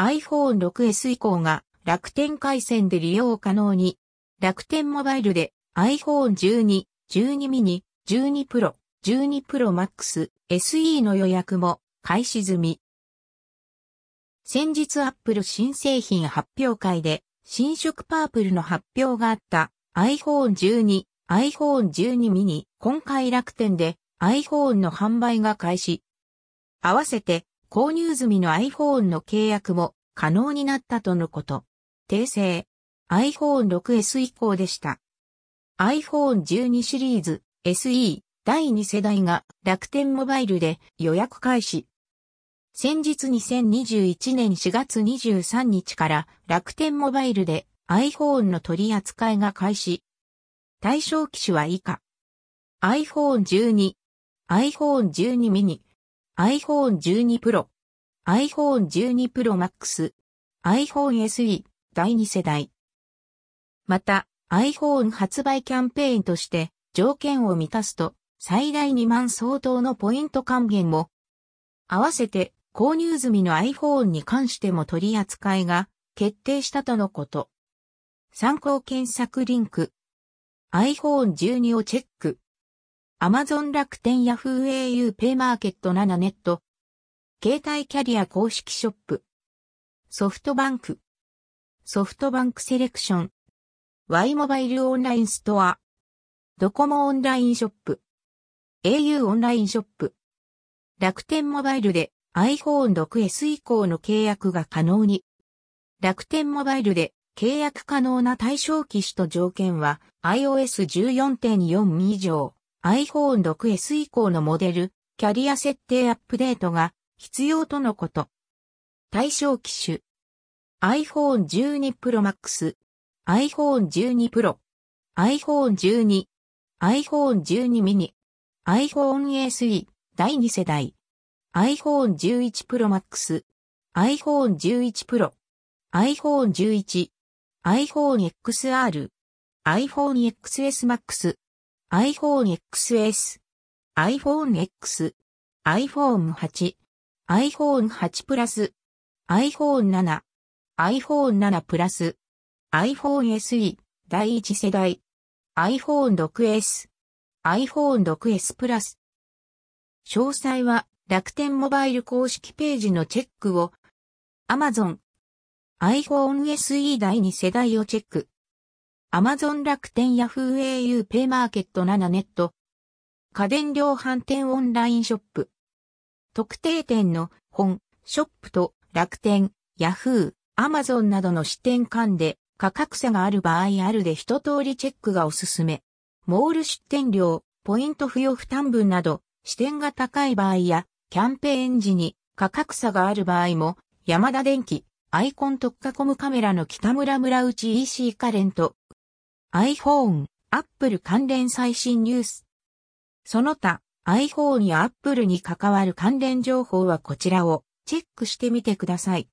iPhone 6S 以降が楽天回線で利用可能に、楽天モバイルで iPhone 12、12 mini、12 Pro、12 Pro Max、SE の予約も開始済み。先日 Apple 新製品発表会で新色パープルの発表があった iPhone 12、iPhone 12 mini、今回楽天で iPhone の販売が開始。合わせて購入済みの iPhone の契約も可能になったとのこと。訂正。iPhone 6S 以降でした。iPhone 12シリーズ SE 第2世代が楽天モバイルで予約開始。先日2021年4月23日から楽天モバイルで iPhone の取り扱いが開始。対象機種は以下。iPhone 12、iPhone 12 mini、iPhone 12 Pro、iPhone 12 Pro Max、iPhone SE 第2世代。また iPhone 発売キャンペーンとして条件を満たすと最大2万相当のポイント還元も、合わせて購入済みの iPhone に関しても取り扱いが決定したとのこと。参考検索リンク。iPhone 12をチェック。Amazon 楽天 Yahoo au ペイマーケット7ネット。携帯キャリア公式ショップ。ソフトバンク。ソフトバンクセレクション。Y モバイルオンラインストア。ドコモオンラインショップ。au オンラインショップ。楽天モバイルで iPhone 6S 以降の契約が可能に。楽天モバイルで契約可能な対象機種と条件は iOS14.4 以上 iPhone 6S 以降のモデル、キャリア設定アップデートが必要とのこと。対象機種。iPhone 12 Pro Max、iPhone 12 Pro、iPhone 12、iPhone 12 mini、iPhone SE 第2世代、iPhone 11 Pro Max、iPhone 11 Pro、iPhone 11、iPhone XR、iPhone XS Max、iPhone XS、iPhone X、iPhone 8、iPhone 8 Plus、iPhone 7、iPhone 7 Plus、iPhone SE 第1世代、iPhone 6S、iPhone 6S Plus。詳細は楽天モバイル公式ページのチェックを Amazon iPhone SE 第2世代をチェック Amazon 楽天 Yahoo au ペイマーケット7ネット家電量販店オンラインショップ特定店の本、ショップと楽天、Yahoo、Amazon などの支店間で価格差がある場合あるで一通りチェックがおすすめ。モール出店料、ポイント付与負担分など、視点が高い場合や、キャンペーン時に価格差がある場合も、山田電機、アイコン特化コムカメラの北村村内 EC カレント、iPhone、Apple 関連最新ニュース。その他、iPhone や Apple に関わる関連情報はこちらをチェックしてみてください。